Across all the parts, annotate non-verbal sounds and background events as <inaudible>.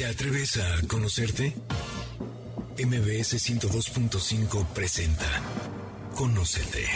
¿Te atreves a conocerte? MBS 102.5 presenta Conócete.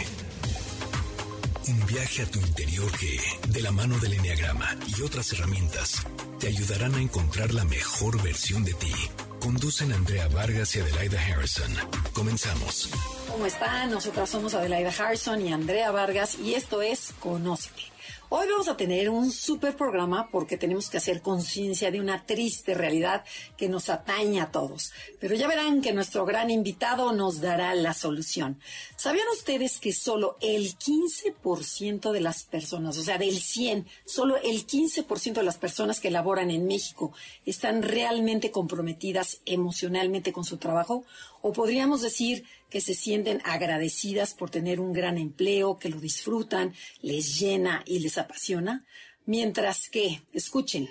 Un viaje a tu interior que, de la mano del Enneagrama y otras herramientas, te ayudarán a encontrar la mejor versión de ti. Conducen Andrea Vargas y Adelaida Harrison. Comenzamos. ¿Cómo están? Nosotras somos Adelaida Harrison y Andrea Vargas y esto es Conócete Hoy vamos a tener un super programa porque tenemos que hacer conciencia de una triste realidad que nos atañe a todos. Pero ya verán que nuestro gran invitado nos dará la solución. ¿Sabían ustedes que solo el 15% de las personas, o sea, del 100, solo el 15% de las personas que laboran en México están realmente comprometidas emocionalmente con su trabajo? O podríamos decir que se sienten agradecidas por tener un gran empleo, que lo disfrutan, les llena y les apasiona, mientras que, escuchen,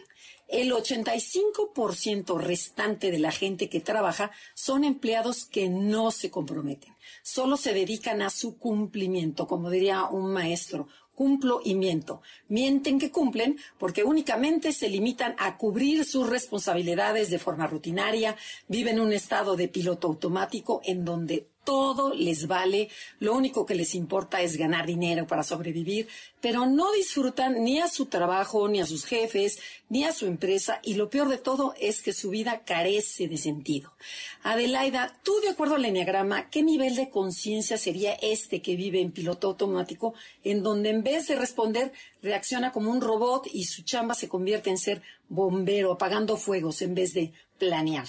el 85% restante de la gente que trabaja son empleados que no se comprometen, solo se dedican a su cumplimiento, como diría un maestro, cumplo y miento. Mienten que cumplen porque únicamente se limitan a cubrir sus responsabilidades de forma rutinaria, viven un estado de piloto automático en donde todo les vale, lo único que les importa es ganar dinero para sobrevivir, pero no disfrutan ni a su trabajo, ni a sus jefes, ni a su empresa, y lo peor de todo es que su vida carece de sentido. Adelaida, tú de acuerdo al enneagrama, ¿qué nivel de conciencia sería este que vive en piloto automático, en donde en vez de responder reacciona como un robot y su chamba se convierte en ser bombero, apagando fuegos en vez de planear?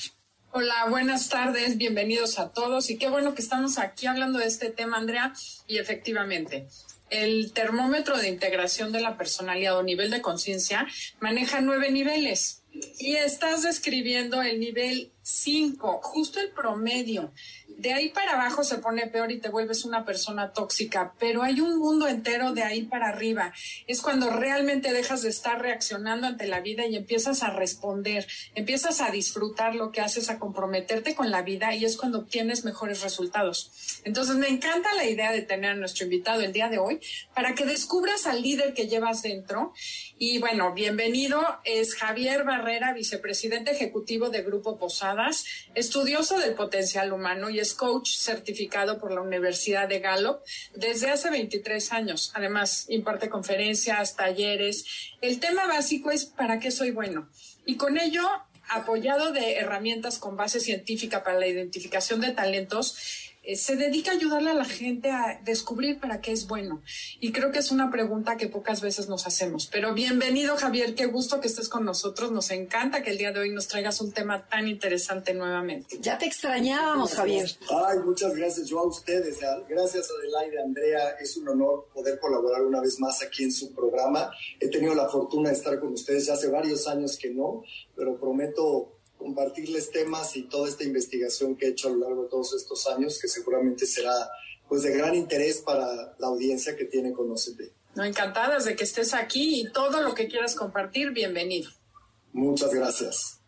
Hola, buenas tardes, bienvenidos a todos y qué bueno que estamos aquí hablando de este tema, Andrea. Y efectivamente, el termómetro de integración de la personalidad o nivel de conciencia maneja nueve niveles y estás describiendo el nivel cinco, justo el promedio. De ahí para abajo se pone peor y te vuelves una persona tóxica, pero hay un mundo entero de ahí para arriba. Es cuando realmente dejas de estar reaccionando ante la vida y empiezas a responder, empiezas a disfrutar lo que haces, a comprometerte con la vida y es cuando obtienes mejores resultados. Entonces me encanta la idea de tener a nuestro invitado el día de hoy para que descubras al líder que llevas dentro. Y bueno, bienvenido, es Javier Barrera, vicepresidente ejecutivo de Grupo Posadas, estudioso del potencial humano es coach certificado por la Universidad de Gallup desde hace 23 años. Además, imparte conferencias, talleres. El tema básico es ¿para qué soy bueno? Y con ello apoyado de herramientas con base científica para la identificación de talentos, se dedica a ayudarle a la gente a descubrir para qué es bueno. Y creo que es una pregunta que pocas veces nos hacemos. Pero bienvenido, Javier, qué gusto que estés con nosotros. Nos encanta que el día de hoy nos traigas un tema tan interesante nuevamente. Ya te extrañábamos, Javier. Ay, muchas gracias. Yo a ustedes. Gracias, Adelaide, Andrea. Es un honor poder colaborar una vez más aquí en su programa. He tenido la fortuna de estar con ustedes ya hace varios años que no, pero prometo compartirles temas y toda esta investigación que he hecho a lo largo de todos estos años, que seguramente será pues de gran interés para la audiencia que tiene Conocete. No, encantadas de que estés aquí y todo lo que quieras compartir, bienvenido. Muchas gracias.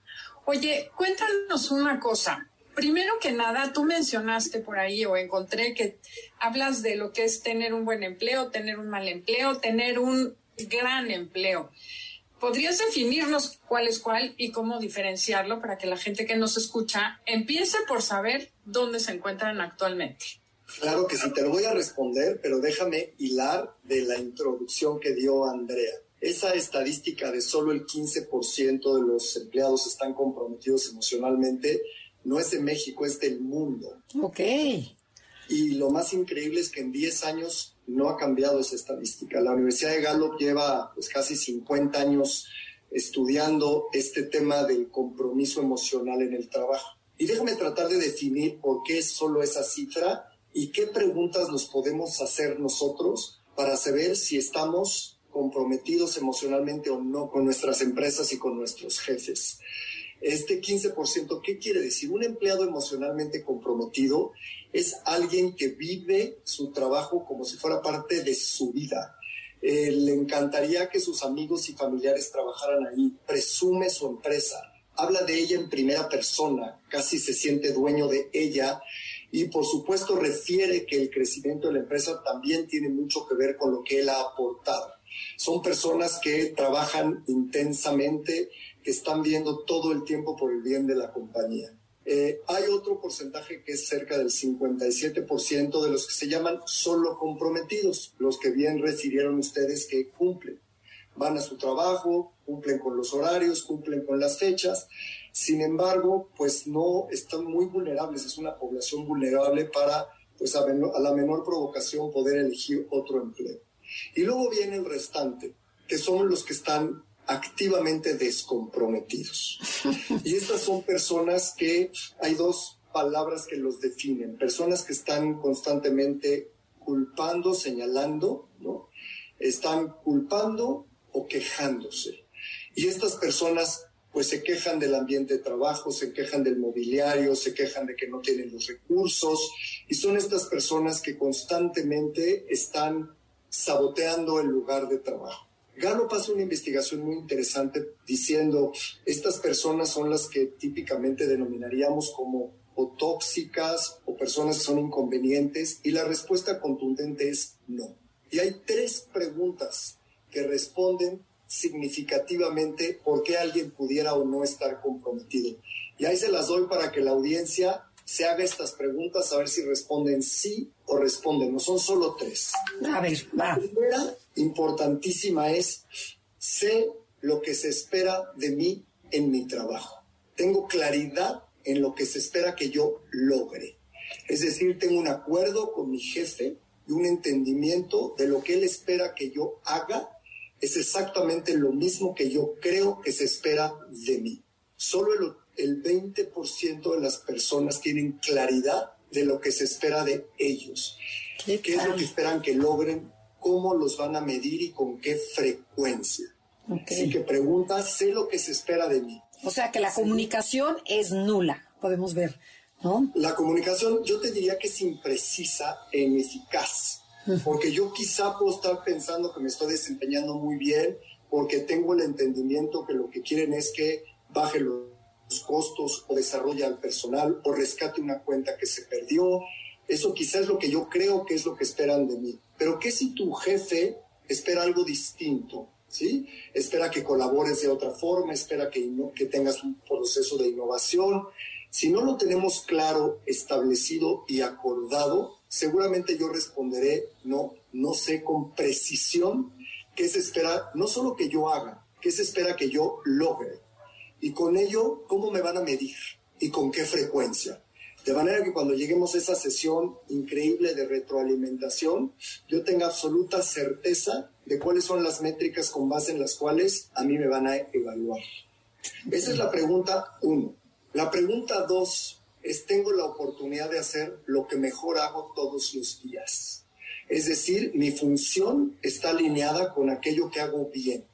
Oye, cuéntanos una cosa. Primero que nada, tú mencionaste por ahí o encontré que hablas de lo que es tener un buen empleo, tener un mal empleo, tener un gran empleo. ¿Podrías definirnos cuál es cuál y cómo diferenciarlo para que la gente que nos escucha empiece por saber dónde se encuentran actualmente? Claro que sí, te lo voy a responder, pero déjame hilar de la introducción que dio Andrea. Esa estadística de solo el 15% de los empleados están comprometidos emocionalmente no es de México, es del mundo. Ok. Y lo más increíble es que en 10 años no ha cambiado esa estadística. La Universidad de Gallup lleva pues, casi 50 años estudiando este tema del compromiso emocional en el trabajo. Y déjame tratar de definir por qué es solo esa cifra y qué preguntas nos podemos hacer nosotros para saber si estamos comprometidos emocionalmente o no con nuestras empresas y con nuestros jefes. Este 15%, ¿qué quiere decir? Un empleado emocionalmente comprometido es alguien que vive su trabajo como si fuera parte de su vida. Eh, le encantaría que sus amigos y familiares trabajaran ahí, presume su empresa, habla de ella en primera persona, casi se siente dueño de ella y por supuesto refiere que el crecimiento de la empresa también tiene mucho que ver con lo que él ha aportado. Son personas que trabajan intensamente, que están viendo todo el tiempo por el bien de la compañía. Eh, hay otro porcentaje que es cerca del 57% de los que se llaman solo comprometidos, los que bien recibieron ustedes que cumplen. Van a su trabajo, cumplen con los horarios, cumplen con las fechas. Sin embargo, pues no están muy vulnerables, es una población vulnerable para, pues a, a la menor provocación, poder elegir otro empleo. Y luego viene el restante, que son los que están activamente descomprometidos. Y estas son personas que hay dos palabras que los definen, personas que están constantemente culpando, señalando, ¿no? Están culpando o quejándose. Y estas personas pues se quejan del ambiente de trabajo, se quejan del mobiliario, se quejan de que no tienen los recursos y son estas personas que constantemente están saboteando el lugar de trabajo. Galo pasa una investigación muy interesante diciendo, estas personas son las que típicamente denominaríamos como o tóxicas o personas que son inconvenientes y la respuesta contundente es no. Y hay tres preguntas que responden significativamente por qué alguien pudiera o no estar comprometido. Y ahí se las doy para que la audiencia se haga estas preguntas a ver si responden sí o responden. No son solo tres. A ver, va. La primera, importantísima, es sé lo que se espera de mí en mi trabajo. Tengo claridad en lo que se espera que yo logre. Es decir, tengo un acuerdo con mi jefe y un entendimiento de lo que él espera que yo haga es exactamente lo mismo que yo creo que se espera de mí. Solo el el 20% de las personas tienen claridad de lo que se espera de ellos. ¿Qué, es lo que esperan que logren? ¿Cómo los van a medir y con qué frecuencia? Así que preguntas, sé lo que se espera de mí. O sea que la comunicación es nula, podemos ver, ¿no? La comunicación yo te diría que es imprecisa e ineficaz, porque yo quizá puedo estar pensando que me estoy desempeñando muy bien, porque tengo el entendimiento que lo que quieren es que baje los costos o desarrolla al personal o rescate una cuenta que se perdió. Eso quizás es lo que yo creo que es lo que esperan de mí. Pero ¿qué si tu jefe espera algo distinto? ¿Sí? Espera que colabores de otra forma, espera que, que tengas un proceso de innovación. Si no lo tenemos claro, establecido y acordado, seguramente yo responderé, no, no sé con precisión qué se espera, no solo que yo haga, qué se espera que yo logre. Y con ello, ¿cómo me van a medir? ¿Y con qué frecuencia? De manera que cuando lleguemos a esa sesión increíble de retroalimentación, yo tenga absoluta certeza de cuáles son las métricas con base en las cuales a mí me van a evaluar. Esa es la pregunta uno. La pregunta dos es, ¿tengo la oportunidad de hacer lo que mejor hago todos los días? Es decir, mi función está alineada con aquello que hago bien,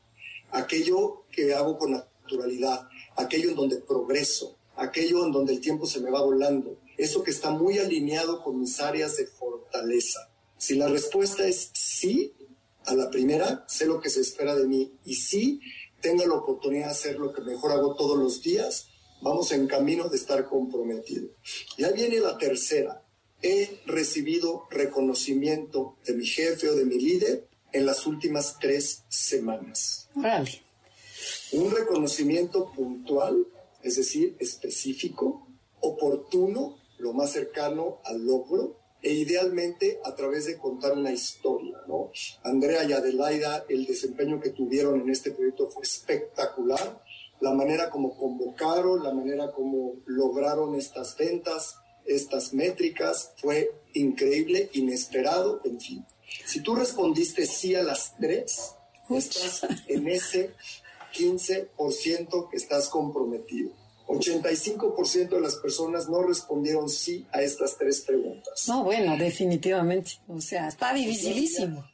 aquello que hago con naturalidad, aquello en donde progreso, aquello en donde el tiempo se me va volando, eso que está muy alineado con mis áreas de fortaleza. Si la respuesta es sí, a la primera, sé lo que se espera de mí y sí, tengo la oportunidad de hacer lo que mejor hago todos los días, vamos en camino de estar comprometido. Y ahí viene la tercera. He recibido reconocimiento de mi jefe o de mi líder en las últimas tres semanas. Vale un reconocimiento puntual, es decir, específico, oportuno, lo más cercano al logro, e idealmente a través de contar una historia, ¿no? Andrea y Adelaida, el desempeño que tuvieron en este proyecto fue espectacular, la manera como convocaron, la manera como lograron estas ventas, estas métricas, fue increíble, inesperado, en fin. Si tú respondiste sí a las tres, estás en ese 15% que estás comprometido. 85% de las personas no respondieron sí a estas tres preguntas. No, bueno, definitivamente. O sea, está dificilísimo.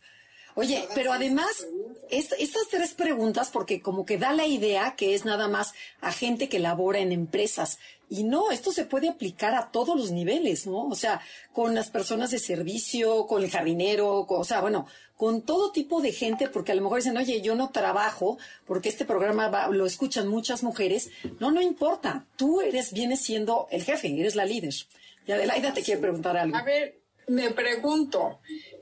Oye, pero además, estas tres preguntas, porque como que da la idea que es nada más a gente que labora en empresas. Y no, esto se puede aplicar a todos los niveles, ¿no? O sea, con las personas de servicio, con el jardinero, o sea, bueno, con todo tipo de gente, porque a lo mejor dicen, oye, yo no trabajo, porque este programa lo escuchan muchas mujeres. No, no importa. Tú eres, vienes siendo el jefe, eres la líder. Y Adelaida te quiere preguntar algo. A ver, me pregunto,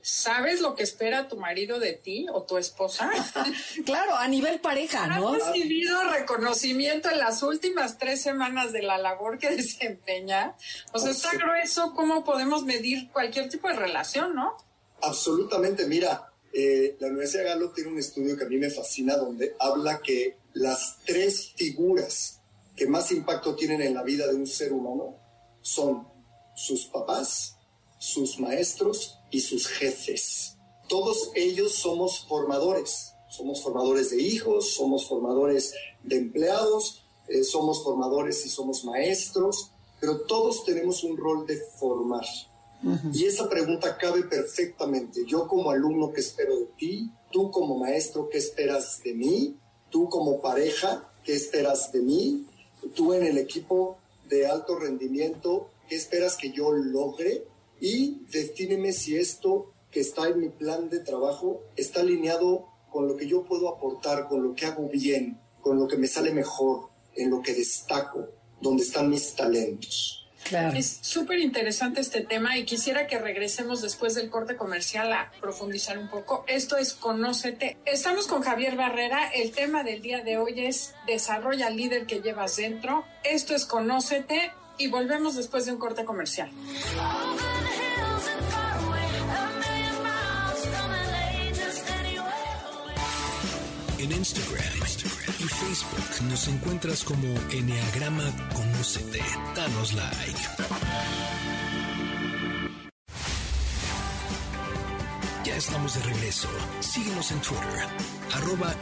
¿sabes lo que espera tu marido de ti o tu esposa? <laughs> claro, a nivel pareja, ¿no? ¿Has recibido reconocimiento en las últimas tres semanas de la labor que <laughs> desempeña? O sea, está grueso cómo podemos medir cualquier tipo de relación, ¿no? Absolutamente. Mira, eh, la Universidad de Galo tiene un estudio que a mí me fascina donde habla que las tres figuras que más impacto tienen en la vida de un ser humano son sus papás, sus maestros y sus jefes. Todos ellos somos formadores. Somos formadores de hijos, somos formadores de empleados, eh, somos formadores y somos maestros, pero todos tenemos un rol de formar. Y esa pregunta cabe perfectamente. Yo como alumno, ¿qué espero de ti? Tú como maestro, ¿qué esperas de mí? Tú como pareja, ¿qué esperas de mí? Tú en el equipo de alto rendimiento, ¿qué esperas que yo logre? Y defíneme si esto que está en mi plan de trabajo está alineado con lo que yo puedo aportar, con lo que hago bien, con lo que me sale mejor, en lo que destaco, donde están mis talentos. Es súper interesante este tema y quisiera que regresemos después del corte comercial a profundizar un poco. Esto es Conócete. Estamos con Javier Barrera. El tema del día de hoy es Desarrolla al líder que llevas dentro. Esto es Conócete y volvemos después de un corte comercial. Instagram, y Facebook nos encuentras como Enneagrama. Danos like. Ya estamos de regreso. Síguenos en Twitter, arroba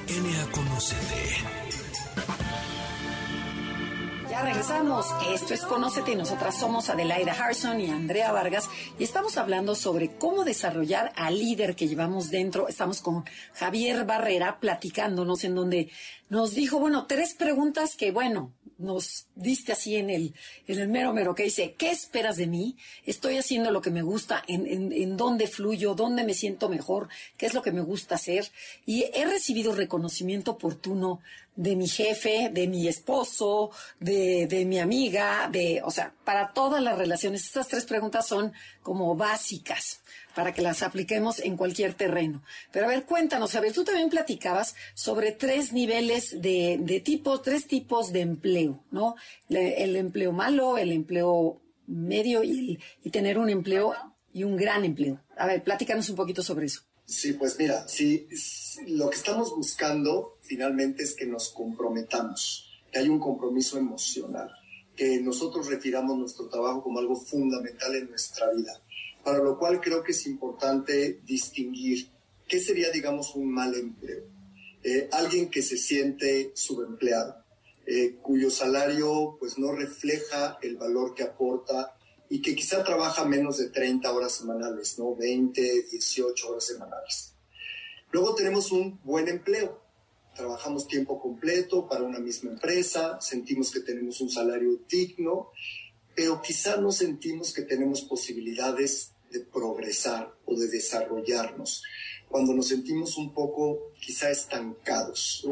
ya regresamos. Esto es Conócete nosotras somos Adelaida Harrison y Andrea Vargas y estamos hablando sobre cómo desarrollar al líder que llevamos dentro. Estamos con Javier Barrera platicándonos en donde nos dijo, bueno, tres preguntas que, bueno, nos diste así en el, en el mero mero que dice, ¿qué esperas de mí? Estoy haciendo lo que me gusta, en, en, en dónde fluyo, dónde me siento mejor, qué es lo que me gusta hacer. Y he recibido reconocimiento oportuno de mi jefe, de mi esposo, de, de mi amiga, de, o sea, para todas las relaciones. Estas tres preguntas son como básicas para que las apliquemos en cualquier terreno. Pero a ver, cuéntanos, a ver, tú también platicabas sobre tres niveles de, de tipos, tres tipos de empleo, ¿no? el empleo malo, el empleo medio y, y tener un empleo y un gran empleo. A ver, platícanos un poquito sobre eso. Sí, pues mira, si, lo que estamos buscando finalmente es que nos comprometamos, que hay un compromiso emocional, que nosotros retiramos nuestro trabajo como algo fundamental en nuestra vida, para lo cual creo que es importante distinguir qué sería, digamos, un mal empleo. Eh, alguien que se siente subempleado, eh, cuyo salario pues no refleja el valor que aporta y que quizá trabaja menos de 30 horas semanales, ¿no? 20, 18 horas semanales. Luego tenemos un buen empleo. Trabajamos tiempo completo para una misma empresa, sentimos que tenemos un salario digno, pero quizá no sentimos que tenemos posibilidades de progresar o de desarrollarnos cuando nos sentimos un poco quizá estancados.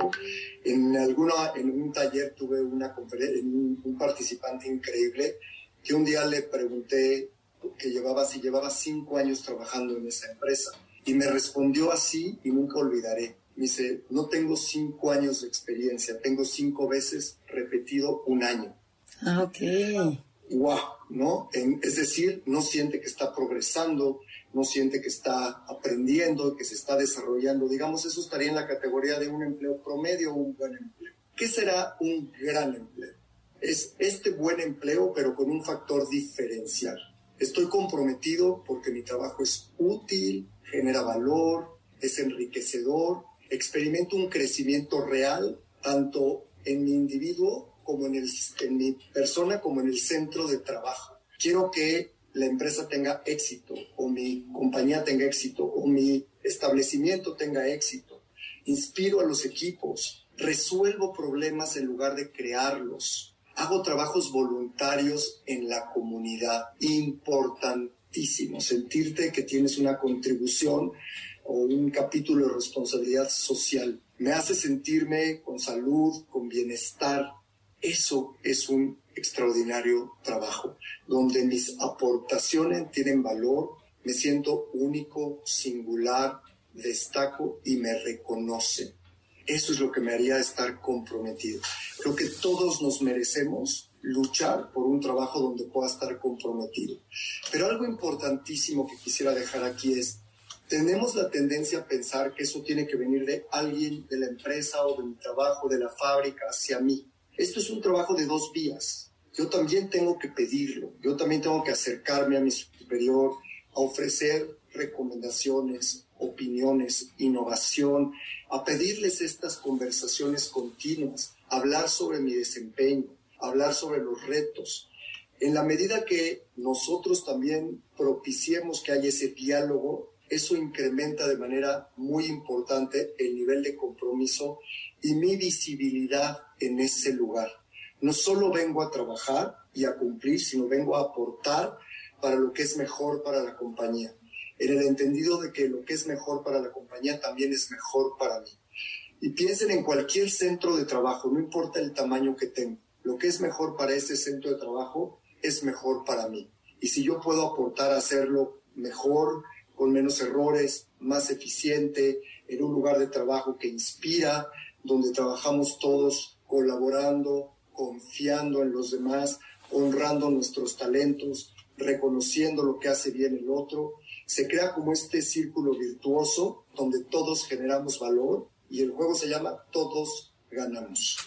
En, alguna, en un taller tuve una conferencia, un participante increíble que un día le pregunté que llevaba, si llevaba cinco años trabajando en esa empresa. Y me respondió así y nunca olvidaré. Me dice, no tengo cinco años de experiencia, tengo cinco veces repetido un año. Ah, ok. Wow, ¿no? es decir, no siente que está progresando, no siente que está aprendiendo, que se está desarrollando. Digamos, eso estaría en la categoría de un empleo promedio o un buen empleo. ¿Qué será un gran empleo? Es este buen empleo, pero con un factor diferencial. Estoy comprometido porque mi trabajo es útil, genera valor, es enriquecedor, experimento un crecimiento real, tanto en mi individuo como en, el, en mi persona, como en el centro de trabajo. Quiero que la empresa tenga éxito, o mi compañía tenga éxito, o mi establecimiento tenga éxito. Inspiro a los equipos, resuelvo problemas en lugar de crearlos hago trabajos voluntarios en la comunidad, importantísimo, sentirte que tienes una contribución o un capítulo de responsabilidad social. Me hace sentirme con salud, con bienestar. Eso es un extraordinario trabajo, donde mis aportaciones tienen valor, me siento único, singular, destaco y me reconoce. Eso es lo que me haría estar comprometido. Creo que todos nos merecemos luchar por un trabajo donde pueda estar comprometido. Pero algo importantísimo que quisiera dejar aquí es, tenemos la tendencia a pensar que eso tiene que venir de alguien, de la empresa o de mi trabajo, de la fábrica, hacia mí. Esto es un trabajo de dos vías. Yo también tengo que pedirlo, yo también tengo que acercarme a mi superior, a ofrecer recomendaciones, opiniones, innovación, a pedirles estas conversaciones continuas, hablar sobre mi desempeño, hablar sobre los retos. En la medida que nosotros también propiciemos que haya ese diálogo, eso incrementa de manera muy importante el nivel de compromiso y mi visibilidad en ese lugar. No solo vengo a trabajar y a cumplir, sino vengo a aportar para lo que es mejor para la compañía, en el entendido de que lo que es mejor para la compañía también es mejor para mí. Y piensen en cualquier centro de trabajo, no importa el tamaño que tenga lo que es mejor para ese centro de trabajo es mejor para mí. Y si yo puedo aportar a hacerlo mejor, con menos errores, más eficiente, en un lugar de trabajo que inspira, donde trabajamos todos colaborando, confiando en los demás, honrando nuestros talentos, reconociendo lo que hace bien el otro, se crea como este círculo virtuoso donde todos generamos valor y el juego se llama Todos ganamos.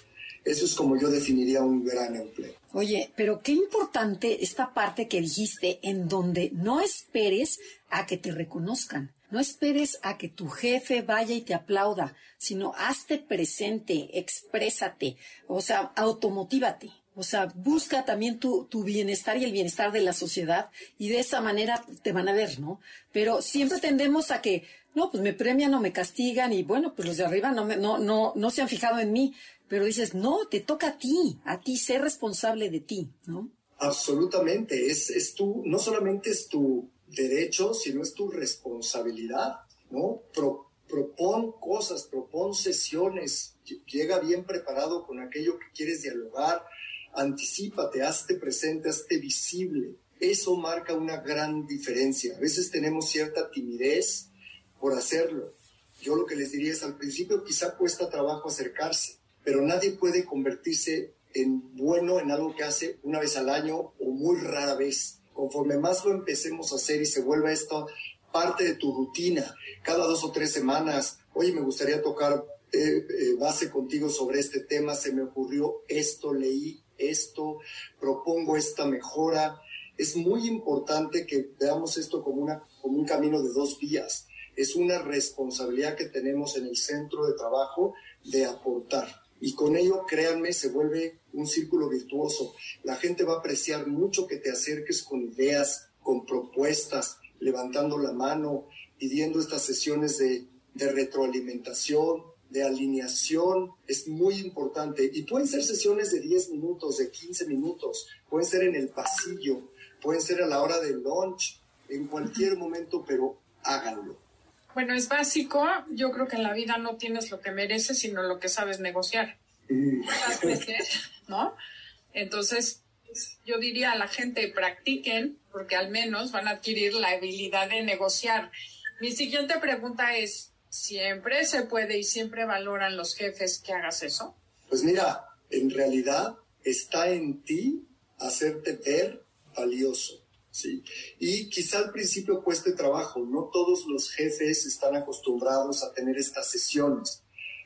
Eso es como yo definiría un gran empleo. Oye, pero qué importante esta parte que dijiste en donde no esperes a que te reconozcan. No esperes a que tu jefe vaya y te aplauda, sino hazte presente, exprésate, o sea, automotívate. O sea, busca también tu, tu, bienestar y el bienestar de la sociedad y de esa manera te van a ver, ¿no? Pero siempre tendemos a que, no, pues me premian o me castigan y bueno, pues los de arriba no, me, no, no, no se han fijado en mí. Pero dices, no, te toca a ti, a ti ser responsable de ti, ¿no? Absolutamente, es, es tu, no solamente es tu derecho, sino es tu responsabilidad, ¿no? propon cosas, propon sesiones, llega bien preparado con aquello que quieres dialogar, anticipate, hazte presente, hazte visible. Eso marca una gran diferencia. A veces tenemos cierta timidez por hacerlo. Yo lo que les diría es al principio quizá cuesta trabajo acercarse, pero nadie puede convertirse en bueno en algo que hace una vez al año o muy rara vez. Conforme más lo empecemos a hacer y se vuelva esto parte de tu rutina, cada dos o tres semanas, oye, me gustaría tocar eh, eh, base contigo sobre este tema, se me ocurrió esto, leí esto, propongo esta mejora. Es muy importante que veamos esto como, una, como un camino de dos vías. Es una responsabilidad que tenemos en el centro de trabajo de aportar y con ello, créanme, se vuelve un círculo virtuoso. La gente va a apreciar mucho que te acerques con ideas, con propuestas, levantando la mano, pidiendo estas sesiones de, de retroalimentación, de alineación, es muy importante. Y pueden ser sesiones de 10 minutos, de 15 minutos, pueden ser en el pasillo, pueden ser a la hora del lunch, en cualquier momento, pero háganlo. Bueno, es básico. Yo creo que en la vida no tienes lo que mereces, sino lo que sabes negociar. ¿No? Entonces, yo diría a la gente, practiquen, porque al menos van a adquirir la habilidad de negociar. Mi siguiente pregunta es, ¿siempre se puede y siempre valoran los jefes que hagas eso? Pues mira, en realidad está en ti hacerte ver valioso. ¿sí? Y quizá al principio cueste trabajo, no todos los jefes están acostumbrados a tener estas sesiones,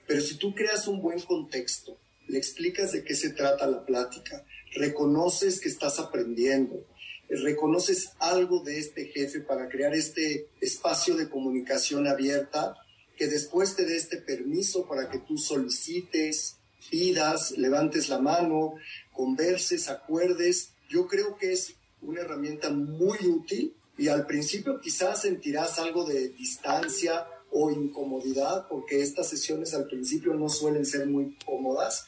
pero si tú creas un buen contexto, le explicas de qué se trata la plática, reconoces que estás aprendiendo, reconoces algo de este jefe para crear este espacio de comunicación abierta, que después te dé este permiso para que tú solicites, pidas, levantes la mano, converses, acuerdes. Yo creo que es una herramienta muy útil y al principio quizás sentirás algo de distancia o incomodidad porque estas sesiones al principio no suelen ser muy cómodas,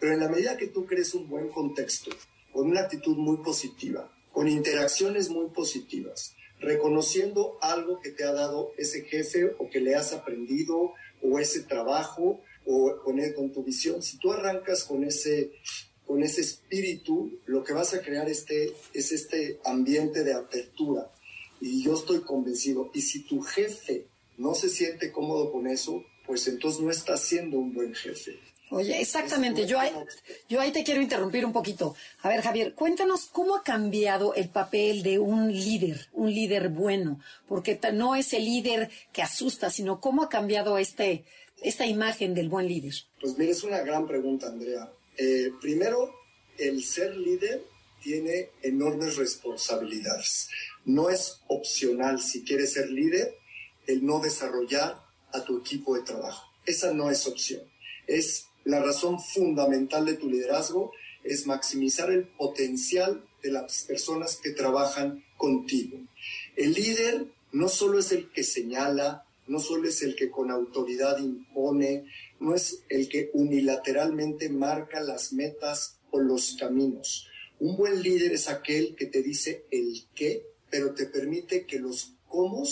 pero en la medida que tú crees un buen contexto, con una actitud muy positiva, con interacciones muy positivas, reconociendo algo que te ha dado ese jefe o que le has aprendido o ese trabajo o con, con tu visión, si tú arrancas con ese con ese espíritu, lo que vas a crear este, es este ambiente de apertura. Y yo estoy convencido, y si tu jefe no se siente cómodo con eso, pues entonces no está siendo un buen jefe. Oye, exactamente. Yo ahí, yo ahí te quiero interrumpir un poquito. A ver, Javier, cuéntanos cómo ha cambiado el papel de un líder, un líder bueno, porque no es el líder que asusta, sino cómo ha cambiado este, esta imagen del buen líder. Pues mira, es una gran pregunta, Andrea. Eh, primero, el ser líder tiene enormes responsabilidades. No es opcional si quieres ser líder el no desarrollar a tu equipo de trabajo. Esa no es opción. Es la razón fundamental de tu liderazgo es maximizar el potencial de las personas que trabajan contigo. El líder no solo es el que señala, no solo es el que con autoridad impone, no es el que unilateralmente marca las metas o los caminos. Un buen líder es aquel que te dice el qué, pero te permite que los cómo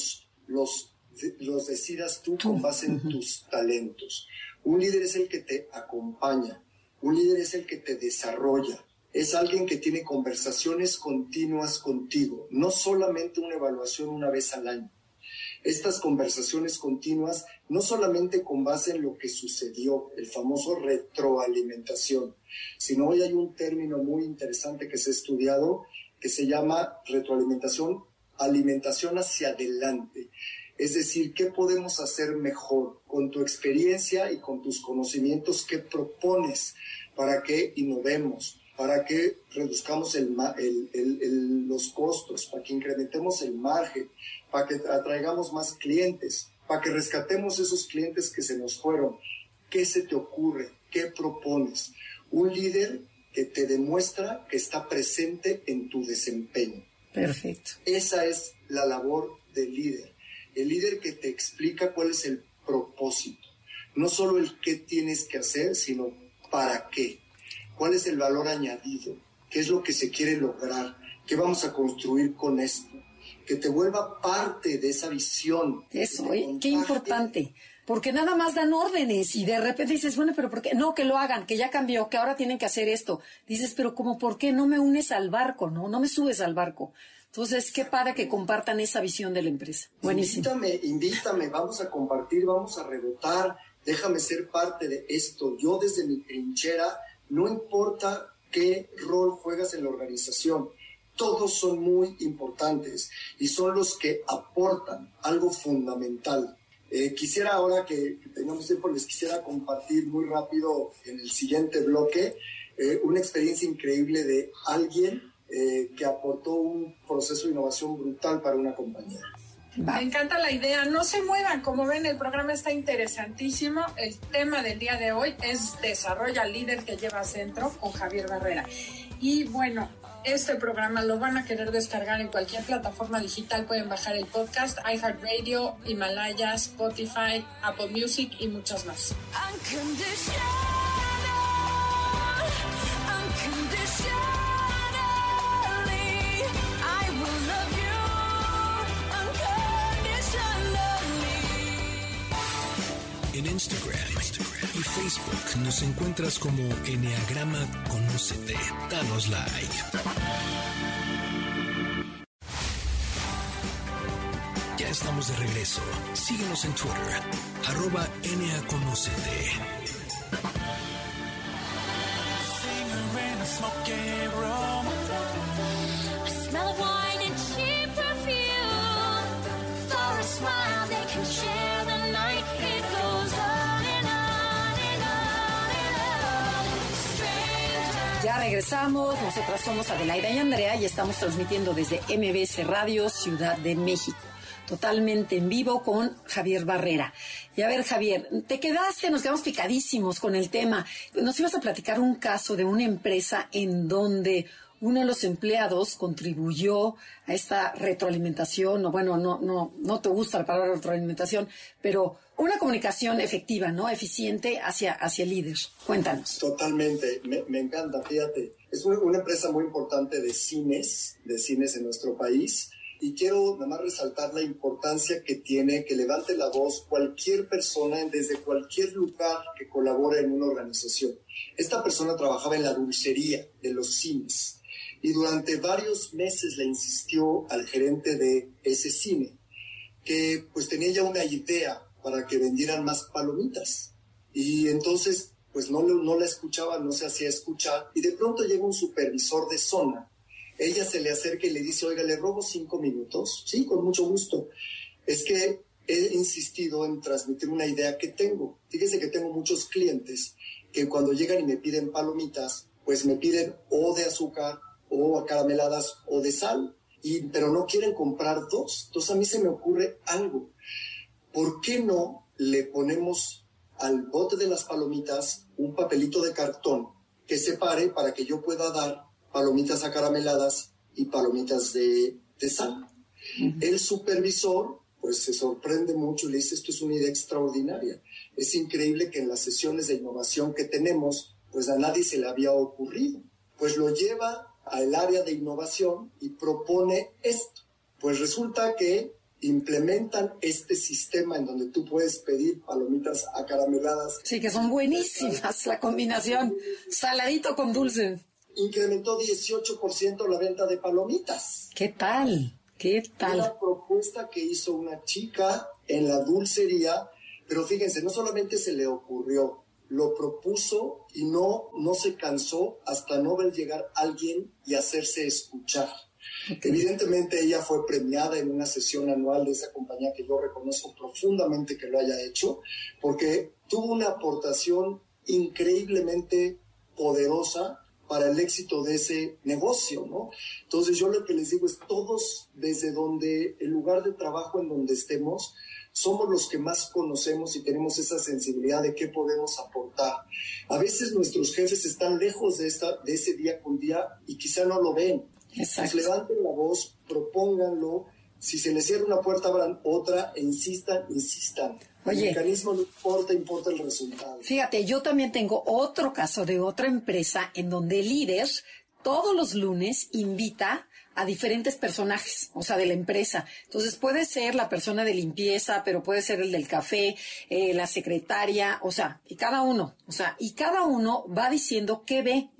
los, los decidas tú con base en tus talentos. Un líder es el que te acompaña, un líder es el que te desarrolla, es alguien que tiene conversaciones continuas contigo, no solamente una evaluación una vez al año. Estas conversaciones continuas, no solamente con base en lo que sucedió, el famoso retroalimentación, sino hoy hay un término muy interesante que se ha estudiado que se llama retroalimentación, alimentación hacia adelante. Es decir, ¿qué podemos hacer mejor con tu experiencia y con tus conocimientos? ¿Qué propones para que innovemos? para que reduzcamos los costos, para que incrementemos el margen, para que atraigamos más clientes, para que rescatemos esos clientes que se nos fueron. ¿Qué se te ocurre? ¿Qué propones? Un líder que te demuestra que está presente en tu desempeño. Perfecto. Esa es la labor del líder el líder que te explica cuál es el propósito. No solo el qué tienes que hacer, sino para qué. ¿Cuál es el valor añadido? ¿Qué es lo que se quiere lograr? ¿Qué vamos a construir con esto? Que te vuelva parte de esa visión. Eso, qué importante. Porque nada más dan órdenes y de repente dices, bueno, pero ¿por qué? No, que lo hagan, que ya cambió, que ahora tienen que hacer esto. Dices, pero como, ¿por qué no me unes al barco? No, no me subes al barco. Entonces, qué para que compartan esa visión de la empresa. Buenísimo. Invítame, invítame, vamos a compartir, vamos a rebotar, déjame ser parte de esto. Yo desde mi trinchera, no importa qué rol juegas en la organización, todos son muy importantes y son los que aportan algo fundamental. Eh, quisiera ahora que, tengamos tiempo, les quisiera compartir muy rápido en el siguiente bloque eh, una experiencia increíble de alguien eh, que aportó un proceso de innovación brutal para una compañía. Me encanta la idea. No se muevan. Como ven, el programa está interesantísimo. El tema del día de hoy es Desarrolla líder que lleva centro con Javier Barrera. Y bueno, este programa lo van a querer descargar en cualquier plataforma digital. Pueden bajar el podcast, iHeartRadio, Himalaya, Spotify, Apple Music y muchas más. Nos encuentras como Enneagrama Conócete. Danos like. Ya estamos de regreso. Síguenos en Twitter, arroba Conócete. Nosotras somos Adelaida y Andrea y estamos transmitiendo desde MBS Radio Ciudad de México. Totalmente en vivo con Javier Barrera. Y a ver, Javier, te quedaste, nos quedamos picadísimos con el tema. Nos ibas a platicar un caso de una empresa en donde uno de los empleados contribuyó a esta retroalimentación, o bueno, no, no, no te gusta la palabra retroalimentación, pero una comunicación efectiva, ¿no? Eficiente hacia, hacia el líder. Cuéntanos. Totalmente, me, encanta, fíjate. Es una, empresa muy importante de cines, de cines en nuestro país. Y quiero nada más resaltar la importancia que tiene que levante la voz cualquier persona desde cualquier lugar que colabore en una organización. Esta persona trabajaba en la dulcería de los cines y durante varios meses le insistió al gerente de ese cine que pues tenía ya una idea para que vendieran más palomitas. Y entonces pues no, no la escuchaba, no se hacía escuchar y de pronto llega un supervisor de zona. Ella se le acerca y le dice, oiga, le robo cinco minutos. Sí, con mucho gusto. Es que he insistido en transmitir una idea que tengo. Fíjese que tengo muchos clientes que cuando llegan y me piden palomitas, pues me piden o de azúcar o carameladas o de sal, y, pero no quieren comprar dos. Entonces a mí se me ocurre algo. ¿Por qué no le ponemos al bote de las palomitas un papelito de cartón que separe para que yo pueda dar palomitas acarameladas y palomitas de, de sal? El supervisor pues se sorprende mucho y le dice esto es una idea extraordinaria. Es increíble que en las sesiones de innovación que tenemos, pues a nadie se le había ocurrido. Pues lo lleva al área de innovación y propone esto. Pues resulta que implementan este sistema en donde tú puedes pedir palomitas acarameladas. Sí, que son buenísimas la combinación, saladito con dulce. Incrementó 18% la venta de palomitas. ¿Qué tal? ¿Qué tal? Una propuesta que hizo una chica en la dulcería, pero fíjense, no solamente se le ocurrió, lo propuso y no, no se cansó hasta no ver llegar alguien y hacerse escuchar. Evidentemente ella fue premiada en una sesión anual de esa compañía que yo reconozco profundamente que lo haya hecho, porque tuvo una aportación increíblemente poderosa para el éxito de ese negocio, ¿no? Entonces yo lo que les digo es todos desde donde el lugar de trabajo en donde estemos, somos los que más conocemos y tenemos esa sensibilidad de qué podemos aportar. A veces nuestros jefes están lejos de, esta, de ese día con día y quizá no lo ven. Exacto. levanten la voz, propónganlo. Si se les cierra una puerta, abran otra e insistan, insistan. Oye, el mecanismo no importa, importa el resultado. Fíjate, yo también tengo otro caso de otra empresa en donde el líder todos los lunes invita a diferentes personajes, o sea, de la empresa. Entonces puede ser la persona de limpieza, pero puede ser el del café, eh, la secretaria, o sea, y cada uno, o sea, y cada uno va diciendo qué ve,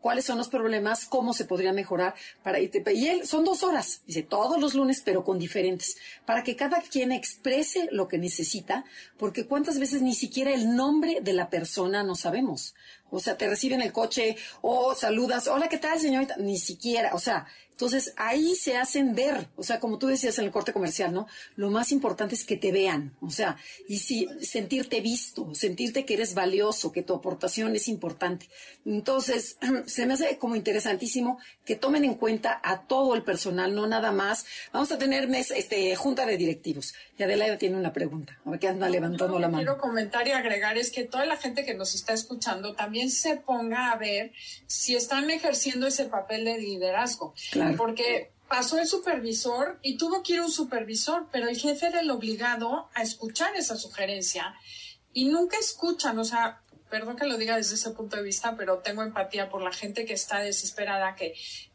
cuáles son los problemas, cómo se podría mejorar para y él son dos horas, dice todos los lunes, pero con diferentes, para que cada quien exprese lo que necesita, porque cuántas veces ni siquiera el nombre de la persona no sabemos. O sea, te reciben el coche o saludas, hola, ¿qué tal, señorita? Ni siquiera, o sea, entonces ahí se hacen ver, o sea, como tú decías en el corte comercial, ¿no? Lo más importante es que te vean, o sea, y si sentirte visto, sentirte que eres valioso, que tu aportación es importante. Entonces, <clears throat> se me hace como interesantísimo que tomen en cuenta a todo el personal, no nada más. Vamos a tener mes, este, junta de directivos. Y Adelaida tiene una pregunta, a ver qué anda levantando la mano. Quiero comentar y agregar es que toda la gente que nos está escuchando también se ponga a ver si están ejerciendo ese papel de liderazgo. Porque pasó el supervisor y tuvo que ir un supervisor, pero el jefe era el obligado a escuchar esa sugerencia y nunca escuchan, o sea, perdón que lo diga desde ese punto de vista, pero tengo empatía por la gente que está desesperada, que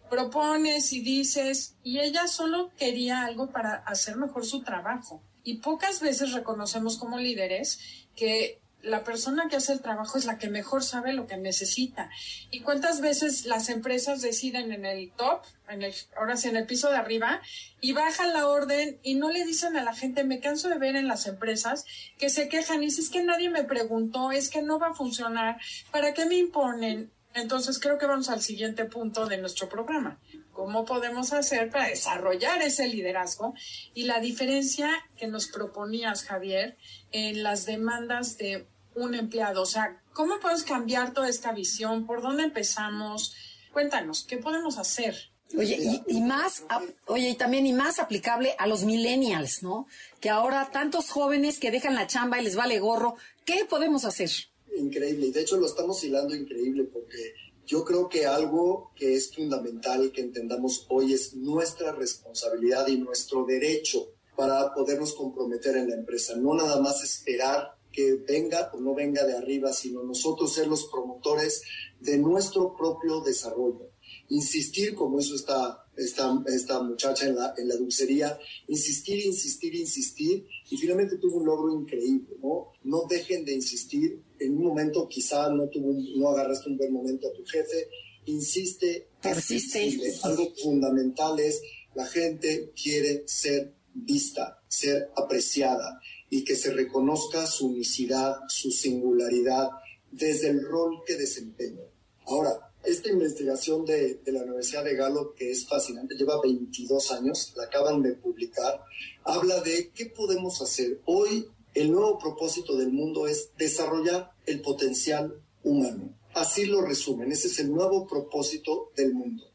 propones y dices, y ella solo quería algo para hacer mejor su trabajo. Y pocas veces reconocemos como líderes que la persona que hace el trabajo es la que mejor sabe lo que necesita. ¿Y cuántas veces las empresas deciden en el top, en el, ahora sí en el piso de arriba, y bajan la orden y no le dicen a la gente, me canso de ver en las empresas que se quejan y dicen, es que nadie me preguntó, es que no va a funcionar, ¿para qué me imponen? Entonces creo que vamos al siguiente punto de nuestro programa. ¿Cómo podemos hacer para desarrollar ese liderazgo? Y la diferencia que nos proponías, Javier, en las demandas de un empleado. O sea, ¿cómo podemos cambiar toda esta visión? ¿Por dónde empezamos? Cuéntanos, ¿qué podemos hacer? Oye, y, más, oye, y también y más aplicable a los millennials, ¿no? Que ahora tantos jóvenes que dejan la chamba y les vale gorro, ¿qué podemos hacer? Increíble, y de hecho lo estamos hilando increíble porque yo creo que algo que es fundamental que entendamos hoy es nuestra responsabilidad y nuestro derecho para podernos comprometer en la empresa, no nada más esperar que venga o no venga de arriba, sino nosotros ser los promotores de nuestro propio desarrollo. Insistir, como eso está esta, esta muchacha en la, en la dulcería, insistir, insistir, insistir, y finalmente tuvo un logro increíble, ¿no? No dejen de insistir, en un momento quizá no, tuvo no agarraste un buen momento a tu jefe, insiste, persiste. Algo fundamental es la gente quiere ser vista, ser apreciada y que se reconozca su unicidad, su singularidad desde el rol que desempeña. Ahora, esta investigación de, de, la Universidad de Galo, que es fascinante, lleva 22 años, la acaban de publicar, habla de qué podemos hacer. Hoy el nuevo propósito del mundo es desarrollar el potencial humano. Así lo resumen, ese es el nuevo propósito del mundo.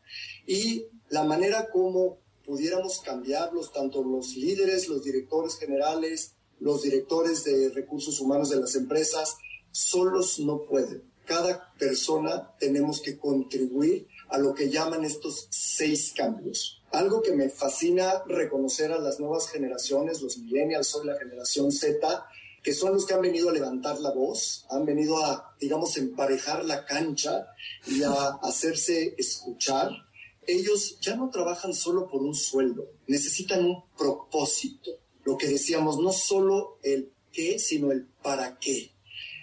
Y la manera como pudiéramos cambiarlos, tanto los líderes, los directores generales, los directores de recursos humanos de las empresas, solos no pueden. Cada persona tenemos que contribuir a lo que llaman estos seis cambios. Algo que me fascina reconocer a las nuevas generaciones, los millennials, soy la generación Z, que son los que han venido a levantar la voz, han venido a, digamos, emparejar la cancha y a hacerse escuchar. Ellos ya no trabajan solo por un sueldo, necesitan un propósito. Lo que decíamos, no solo el qué, sino el para qué.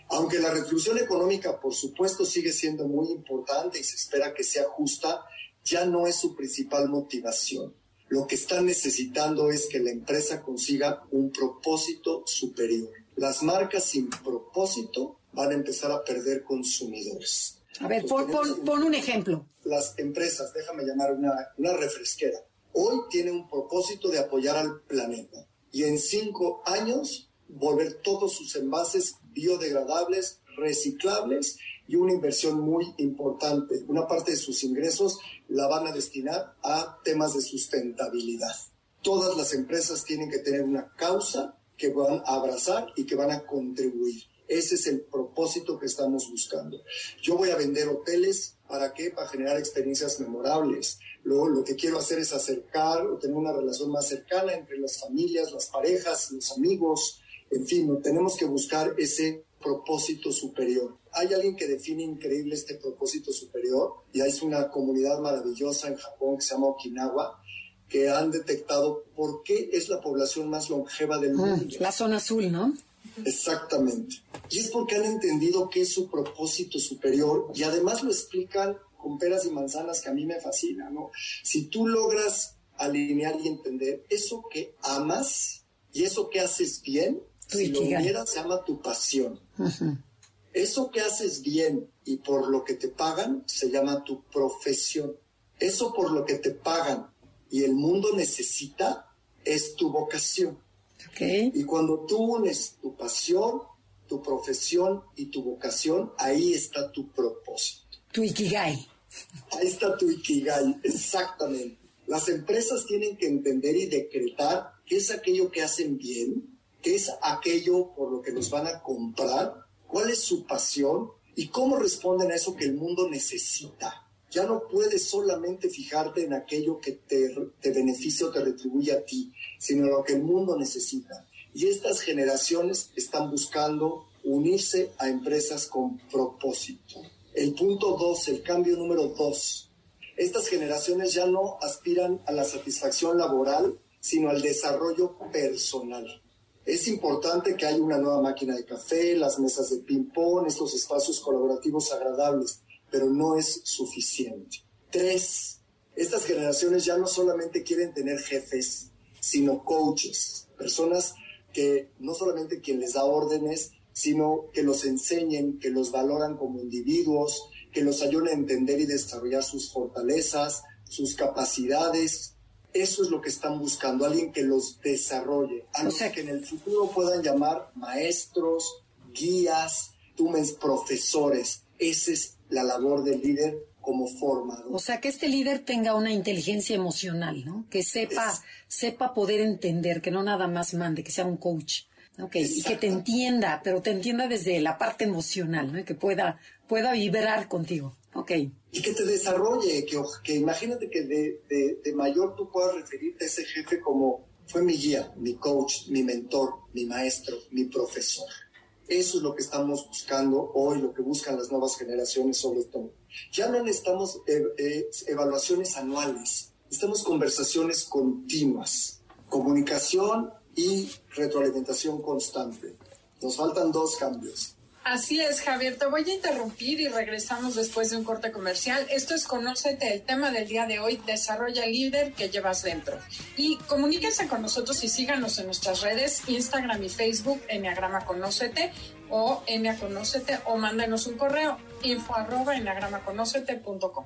Aunque la retribución económica, por supuesto, sigue siendo muy importante y se espera que sea justa, ya no es su principal motivación. Lo que están necesitando es que la empresa consiga un propósito superior. Las marcas sin propósito van a empezar a perder consumidores. A ver, pon, un ejemplo. Las empresas, déjame llamar una, una refresquera, hoy tiene un propósito de apoyar al planeta y en cinco años volver todos sus envases biodegradables, reciclables y una inversión muy importante. Una parte de sus ingresos la van a destinar a temas de sustentabilidad. Todas las empresas tienen que tener una causa que van a abrazar y que van a contribuir. Ese es el propósito que estamos buscando. Yo voy a vender hoteles, ¿para qué? Para generar experiencias memorables. Luego lo que quiero hacer es acercar o tener una relación más cercana entre las familias, las parejas, los amigos, en fin, tenemos que buscar ese propósito superior. Hay alguien que define increíble este propósito superior y hay una comunidad maravillosa en Japón que se llama Okinawa que han detectado por qué es la población más longeva del mm, mundo. la zona azul, ¿no? Exactamente. Y es porque han entendido qué es su propósito superior y además lo explican con peras y manzanas que a mí me fascina, ¿no? Si tú logras alinear y entender eso que amas y eso que haces bien, si lo se llama tu pasión. Eso que haces bien y por lo que te pagan se llama tu profesión. Eso por lo que te pagan y el mundo necesita es tu vocación. Y cuando tú unes tu pasión, tu profesión y tu vocación, ahí está tu propósito. Tu ikigai. Ahí está tu ikigai, exactamente. Las empresas tienen que entender y decretar qué es aquello que hacen bien qué es aquello por lo que nos van a comprar, cuál es su pasión y cómo responden a eso que el mundo necesita. Ya no puedes solamente fijarte en aquello que te, te beneficia o te retribuye a ti, sino lo que el mundo necesita. Y estas generaciones están buscando unirse a empresas con propósito. El punto dos, el cambio número dos. Estas generaciones ya no aspiran a la satisfacción laboral, sino al desarrollo personal. Es importante que haya una nueva máquina de café, las mesas de ping-pong, estos espacios colaborativos agradables, pero no es suficiente. Tres, estas generaciones ya no solamente quieren tener jefes, sino coaches, personas que no solamente quien les da órdenes, sino que los enseñen, que los valoran como individuos, que los ayuden a entender y desarrollar sus fortalezas, sus capacidades, eso es lo que están buscando, alguien que los desarrolle, sea, que en el futuro puedan llamar maestros, guías, túmens, profesores. Esa es la labor del líder como formador. O sea, que este líder tenga una inteligencia emocional, ¿no? Que sepa, sepa poder entender, que no nada más mande, que sea un coach. Okay, y que te entienda, pero te entienda desde la parte emocional, ¿no? Y que pueda, pueda vibrar contigo. Okay. Y que te desarrolle, que, que imagínate que de, de, mayor tú puedas referirte a ese jefe como fue mi guía, mi coach, mi mentor, mi maestro, mi profesor. Eso es lo que estamos buscando hoy, lo que buscan las nuevas generaciones sobre todo. Ya no necesitamos eh, eh, evaluaciones anuales, necesitamos conversaciones continuas, comunicación y retroalimentación constante. Nos faltan dos cambios. Así es, Javier. Te voy a interrumpir y regresamos después de un corte comercial. Esto es Conócete, el tema del día de hoy, desarrolla el líder que llevas dentro. Y comuníquense con nosotros y síganos en nuestras redes, Instagram y Facebook, Enneagrama Conócete o Conócete o mándanos un correo, info arroba enneagramaconócete.com.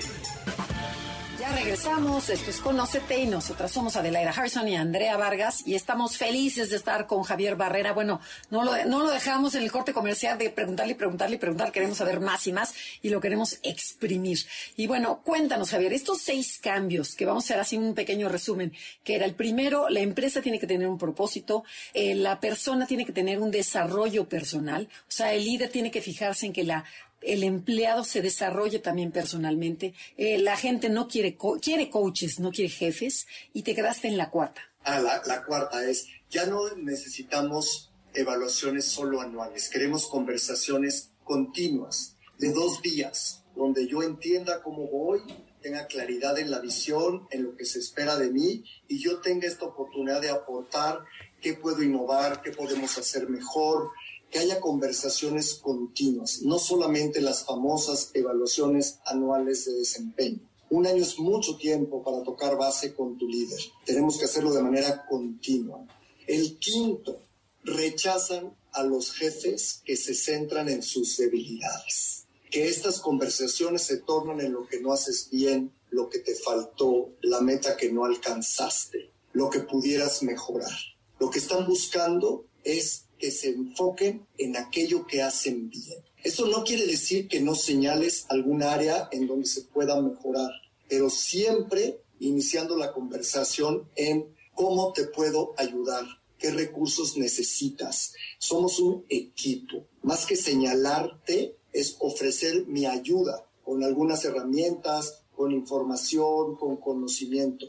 Regresamos, esto es Conócete y nosotras somos Adelaida Harrison y Andrea Vargas y estamos felices de estar con Javier Barrera. Bueno, no lo, no lo dejamos en el corte comercial de preguntarle preguntarle y preguntar, queremos saber más y más y lo queremos exprimir. Y bueno, cuéntanos Javier, estos seis cambios que vamos a hacer así un pequeño resumen, que era el primero, la empresa tiene que tener un propósito, eh, la persona tiene que tener un desarrollo personal, o sea, el líder tiene que fijarse en que la el empleado se desarrolle también personalmente. Eh, la gente no quiere, quiere coaches, no quiere jefes, y te quedaste en la cuarta. Ah, la, la cuarta es, ya no necesitamos evaluaciones solo anuales, queremos conversaciones continuas, de dos días, donde yo entienda cómo voy, tenga claridad en la visión, en lo que se espera de mí, y yo tenga esta oportunidad de aportar qué puedo innovar, qué podemos hacer mejor, que haya conversaciones continuas, no solamente las famosas evaluaciones anuales de desempeño. Un año es mucho tiempo para tocar base con tu líder. Tenemos que hacerlo de manera continua. El quinto, rechazan a los jefes que se centran en sus debilidades. Que estas conversaciones se tornan en lo que no haces bien, lo que te faltó, la meta que no alcanzaste, lo que pudieras mejorar. Lo que están buscando es que se enfoquen en aquello que hacen bien. Eso no quiere decir que no señales algún área en donde se pueda mejorar, pero siempre iniciando la conversación en cómo te puedo ayudar, qué recursos necesitas. Somos un equipo. Más que señalarte, es ofrecer mi ayuda con algunas herramientas, con información, con conocimiento,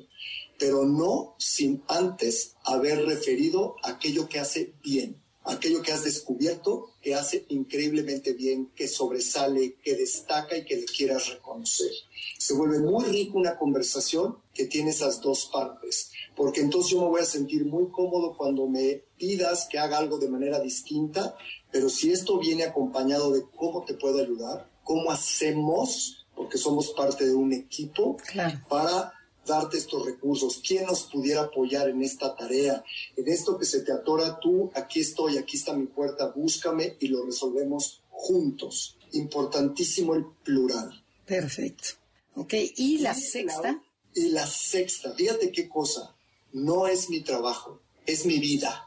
pero no sin antes haber referido aquello que hace bien aquello que has descubierto que hace increíblemente bien, que sobresale, que destaca y que le quieras reconocer. Se vuelve muy rico una conversación que tiene esas dos partes, porque entonces yo me voy a sentir muy cómodo cuando me pidas que haga algo de manera distinta, pero si esto viene acompañado de cómo te puedo ayudar, cómo hacemos, porque somos parte de un equipo, para darte estos recursos? ¿Quién nos pudiera apoyar en esta tarea? En esto que se te atora tú, aquí estoy, aquí está mi puerta, búscame y lo resolvemos juntos. Importantísimo el plural. Perfecto. Ok, ¿y la sexta? y la sexta, fíjate qué cosa, no es mi trabajo, es mi vida.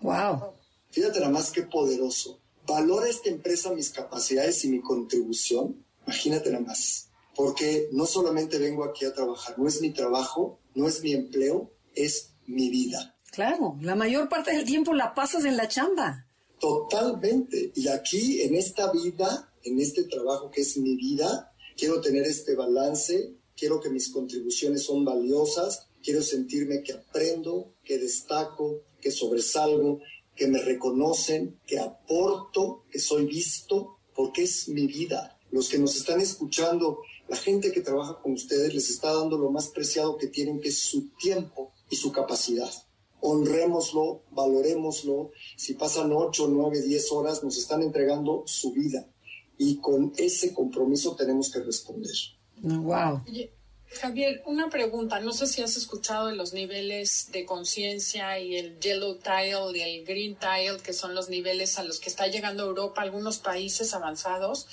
Wow. Fíjate nada más qué poderoso. ¿Valora esta empresa mis capacidades y mi contribución? Imagínate nada más porque no solamente vengo aquí a trabajar, no es mi trabajo, no es mi empleo, es mi vida. Claro, la mayor parte del tiempo la pasas en la chamba. Totalmente. Y aquí, en esta vida, en este trabajo que es mi vida, quiero tener este balance, quiero que mis contribuciones son valiosas, quiero sentirme que aprendo, que destaco, que sobresalgo, que me reconocen, que aporto, que soy visto, porque es mi vida. Los que nos están escuchando la gente que trabaja con ustedes les está dando lo más preciado que tienen, que es su tiempo y su capacidad. Honrémoslo, valorémoslo. Si pasan 8, 9, 10 horas, nos están entregando su vida. Y con ese compromiso tenemos que responder. Wow. Javier, una pregunta. No sé si has escuchado de los niveles de conciencia y el yellow tile y el green tile, que son los niveles a los que está llegando Europa, algunos países avanzados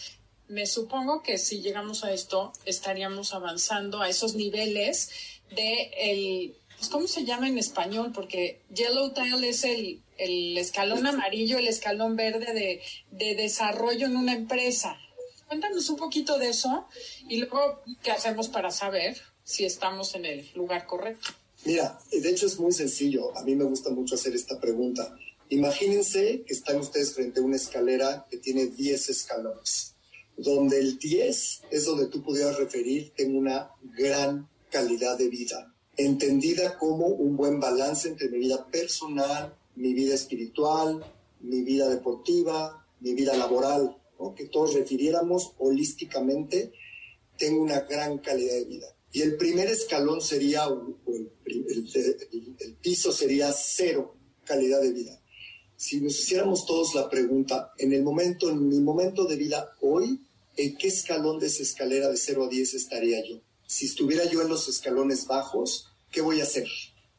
me supongo que si llegamos a esto, estaríamos avanzando a esos niveles de el, pues, ¿cómo se llama en español? Porque Yellow Tile es el, el escalón amarillo, el escalón verde de, de desarrollo en una empresa. Cuéntanos un poquito de eso y luego qué hacemos para saber si estamos en el lugar correcto. Mira, de hecho es muy sencillo. A mí me gusta mucho hacer esta pregunta. Imagínense que están ustedes frente a una escalera que tiene 10 escalones donde el 10 es donde tú pudieras referir, tengo una gran calidad de vida, entendida como un buen balance entre mi vida personal, mi vida espiritual, mi vida deportiva, mi vida laboral, que todos refiriéramos holísticamente, tengo una gran calidad de vida. Y el primer escalón sería, el, el piso sería cero calidad de vida. Si nos hiciéramos todos la pregunta, en el momento, en mi momento de vida hoy, ¿en qué escalón de esa escalera de 0 a 10 estaría yo? Si estuviera yo en los escalones bajos, ¿qué voy a hacer?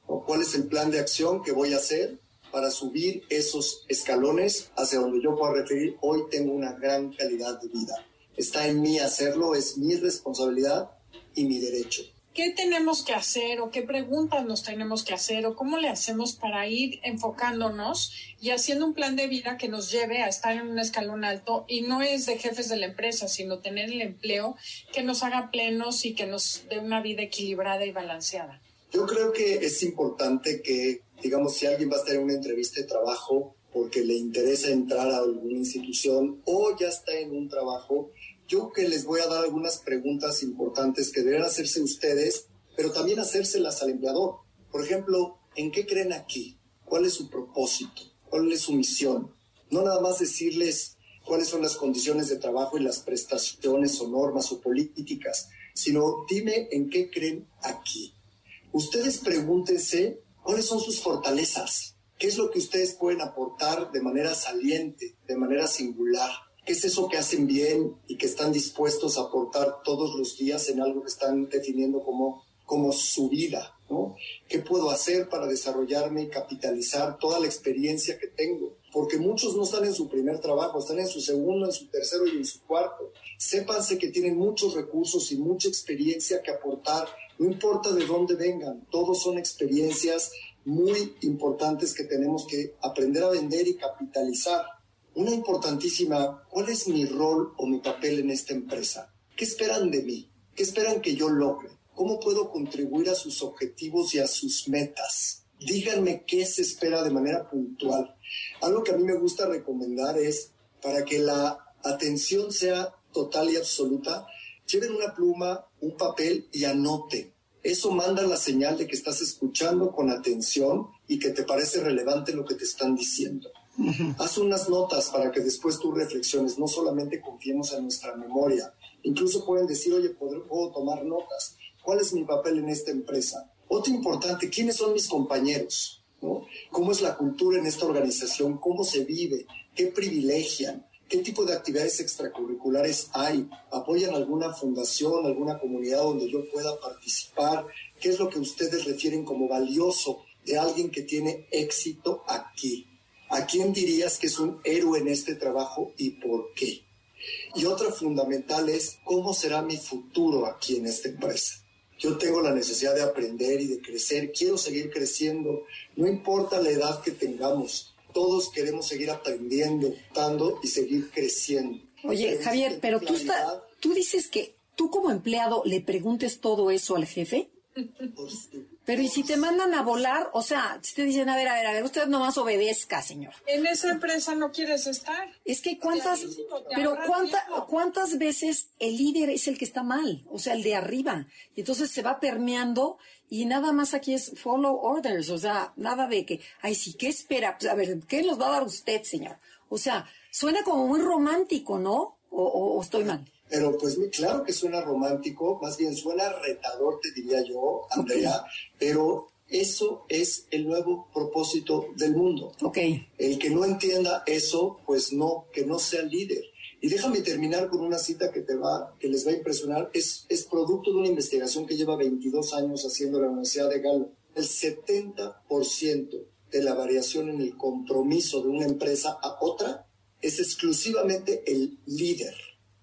¿Cuál es el plan de acción que voy a hacer para subir esos escalones hacia donde yo pueda referir, hoy tengo una gran calidad de vida? Está en mí hacerlo, es mi responsabilidad y mi derecho. ¿Qué tenemos que hacer o qué preguntas nos tenemos que hacer o cómo le hacemos para ir enfocándonos y haciendo un plan de vida que nos lleve a estar en un escalón alto y no es de jefes de la empresa, sino tener el empleo que nos haga plenos y que nos dé una vida equilibrada y balanceada? Yo creo que es importante que, digamos, si alguien va a estar en una entrevista de trabajo porque le interesa entrar a alguna institución o ya está en un trabajo, yo que les voy a dar algunas preguntas importantes que deberán hacerse ustedes, pero también hacérselas al empleador. Por ejemplo, ¿en qué creen aquí? ¿Cuál es su propósito? ¿Cuál es su misión? No nada más decirles cuáles son las condiciones de trabajo y las prestaciones o normas o políticas, sino dime en qué creen aquí. Ustedes pregúntense cuáles son sus fortalezas, qué es lo que ustedes pueden aportar de manera saliente, de manera singular ¿Qué es eso que hacen bien y que están dispuestos a aportar todos los días en algo que están definiendo como, como su vida? ¿no? ¿Qué puedo hacer para desarrollarme y capitalizar toda la experiencia que tengo? Porque muchos no están en su primer trabajo, están en su segundo, en su tercero y en su cuarto. Sépanse que tienen muchos recursos y mucha experiencia que aportar, no importa de dónde vengan, todos son experiencias muy importantes que tenemos que aprender a vender y capitalizar. Una importantísima, ¿cuál es mi rol o mi papel en esta empresa? ¿Qué esperan de mí? ¿Qué esperan que yo logre? ¿Cómo puedo contribuir a sus objetivos y a sus metas? Díganme qué se espera de manera puntual. Algo que a mí me gusta recomendar es, para que la atención sea total y absoluta, lleven una pluma, un papel y anoten. Eso manda la señal de que estás escuchando con atención y que te parece relevante lo que te están diciendo. Haz unas notas para que después tú reflexiones, no solamente confiemos en nuestra memoria. Incluso pueden decir, oye, puedo, tomar notas. ¿Cuál es mi papel en esta empresa? Otro importante, ¿quiénes son mis compañeros? ¿Cómo es la cultura en esta organización? ¿Cómo se vive? ¿Qué privilegian? ¿Qué tipo de actividades extracurriculares hay? ¿Apoyan alguna fundación, alguna comunidad donde yo pueda participar? ¿Qué es lo que ustedes refieren como valioso de alguien que tiene éxito aquí? ¿A quién dirías que es un héroe en este trabajo y por qué? Y otra fundamental es cómo será mi futuro aquí en esta empresa. Yo tengo la necesidad de aprender y de crecer, quiero seguir creciendo, no importa la edad que tengamos, todos queremos seguir aprendiendo, dando y seguir creciendo. Oye, Javier, pero tú, tú dices que tú como empleado le preguntes todo eso al jefe. Pero y si te mandan a volar, o sea, si te dicen, a ver, a ver, a ver, usted nomás obedezca, señor. En esa empresa no quieres estar. Es que cuántas, pero cuánta, cuántas veces el líder es el que está mal, o sea, el de arriba. Y entonces se va permeando y nada más aquí es follow orders, o sea, nada de que, ay, sí, ¿qué espera? Pues, a ver, ¿qué nos va a dar usted, señor? O sea, suena como muy romántico, ¿no? o estoy mal? Pero pues claro que suena romántico, más bien suena retador, te diría yo, Andrea, pero eso es el nuevo propósito del mundo. Okay. El que no entienda eso, pues no, que no sea líder. Y déjame terminar con una cita que te va, que les va a impresionar. Es, es producto de una investigación que lleva 22 años haciendo la Universidad de Galo. El 70% de la variación en el compromiso de una empresa a otra es exclusivamente el líder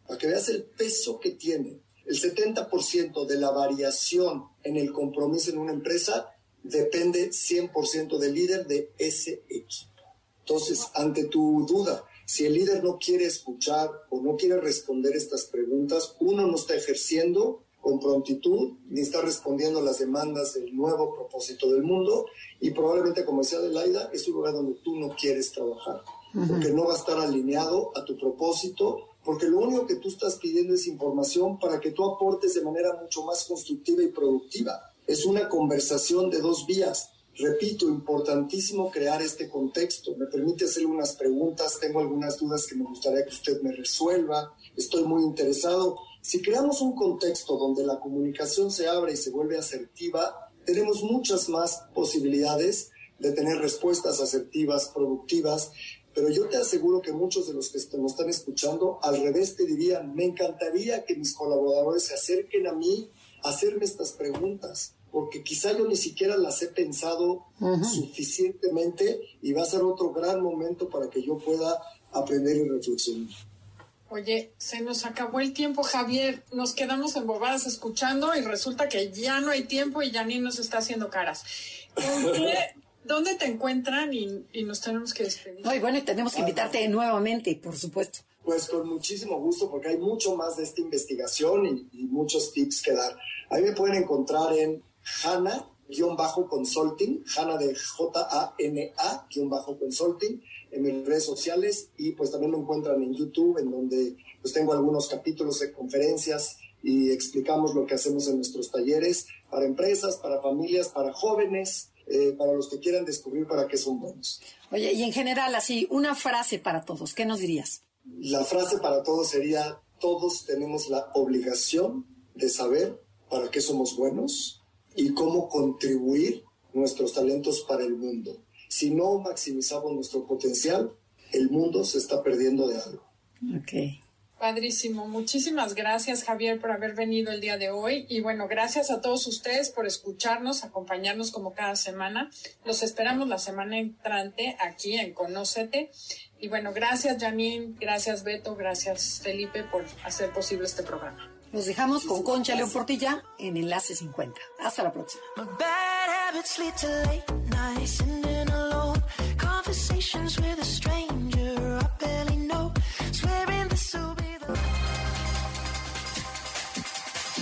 para que veas el peso que tiene. El 70% de la variación en el compromiso en una empresa depende 100% del líder de ese equipo. Entonces, ante tu duda, si el líder no quiere escuchar o no quiere responder estas preguntas, uno no está ejerciendo con prontitud ni está respondiendo a las demandas del nuevo propósito del mundo y probablemente, como decía Adelaida, es un lugar donde tú no quieres trabajar, porque no va a estar alineado a tu propósito porque lo único que tú estás pidiendo es información para que tú aportes de manera mucho más constructiva y productiva. Es una conversación de dos vías. Repito, importantísimo crear este contexto. Me permite hacerle unas preguntas, tengo algunas dudas que me gustaría que usted me resuelva, estoy muy interesado. Si creamos un contexto donde la comunicación se abre y se vuelve asertiva, tenemos muchas más posibilidades de tener respuestas asertivas, productivas, pero yo te aseguro que muchos de los que nos están escuchando al revés te dirían, me encantaría que mis colaboradores se acerquen a mí a hacerme estas preguntas, porque quizá yo ni siquiera las he pensado suficientemente y va a ser otro gran momento para que yo pueda aprender y reflexionar. Oye, se nos acabó el tiempo, Javier. Nos quedamos embobadas escuchando y resulta que ya no hay tiempo y ya ni nos está haciendo caras. <laughs> ¿Dónde te encuentran y, nos tenemos que despedir? No, y bueno, y tenemos que invitarte nuevamente, por supuesto. Pues con muchísimo gusto, porque hay mucho más de esta investigación y, muchos tips que dar. Ahí me pueden encontrar en Hanna-consulting, Hanna de J-A-N-A-consulting, en mis redes sociales y pues también me encuentran en YouTube, en donde pues tengo algunos capítulos de conferencias y explicamos lo que hacemos en nuestros talleres para empresas, para familias, para jóvenes, eh, para los que quieran descubrir para qué son buenos. Oye, y en general, así, una frase para todos, ¿qué nos dirías? La frase para todos sería, todos tenemos la obligación de saber para qué somos buenos y cómo contribuir nuestros talentos para el mundo. Si no maximizamos nuestro potencial, el mundo se está perdiendo de algo. Ok. Padrísimo. Muchísimas gracias, Javier, por haber venido el día de hoy. Y bueno, gracias a todos ustedes por escucharnos, acompañarnos como cada semana. Los esperamos la semana entrante aquí en Conócete. Y bueno, gracias, Janine, gracias, Beto, gracias, Felipe, por hacer posible este programa. Nos dejamos con Concha León Portilla en Enlace 50. Hasta la próxima.